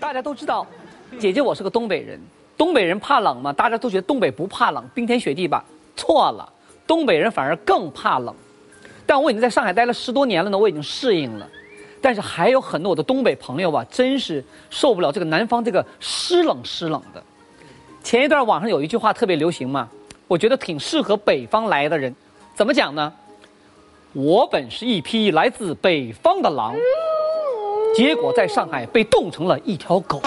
大家都知道，姐姐我是个东北人，东北人怕冷吗？大家都觉得东北不怕冷，冰天雪地吧？错了，东北人反而更怕冷。但我已经在上海待了十多年了呢，我已经适应了。但是还有很多我的东北朋友吧，真是受不了这个南方这个湿冷湿冷的。前一段网上有一句话特别流行嘛，我觉得挺适合北方来的人。怎么讲呢？我本是一匹来自北方的狼。结果在上海被冻成了一条狗。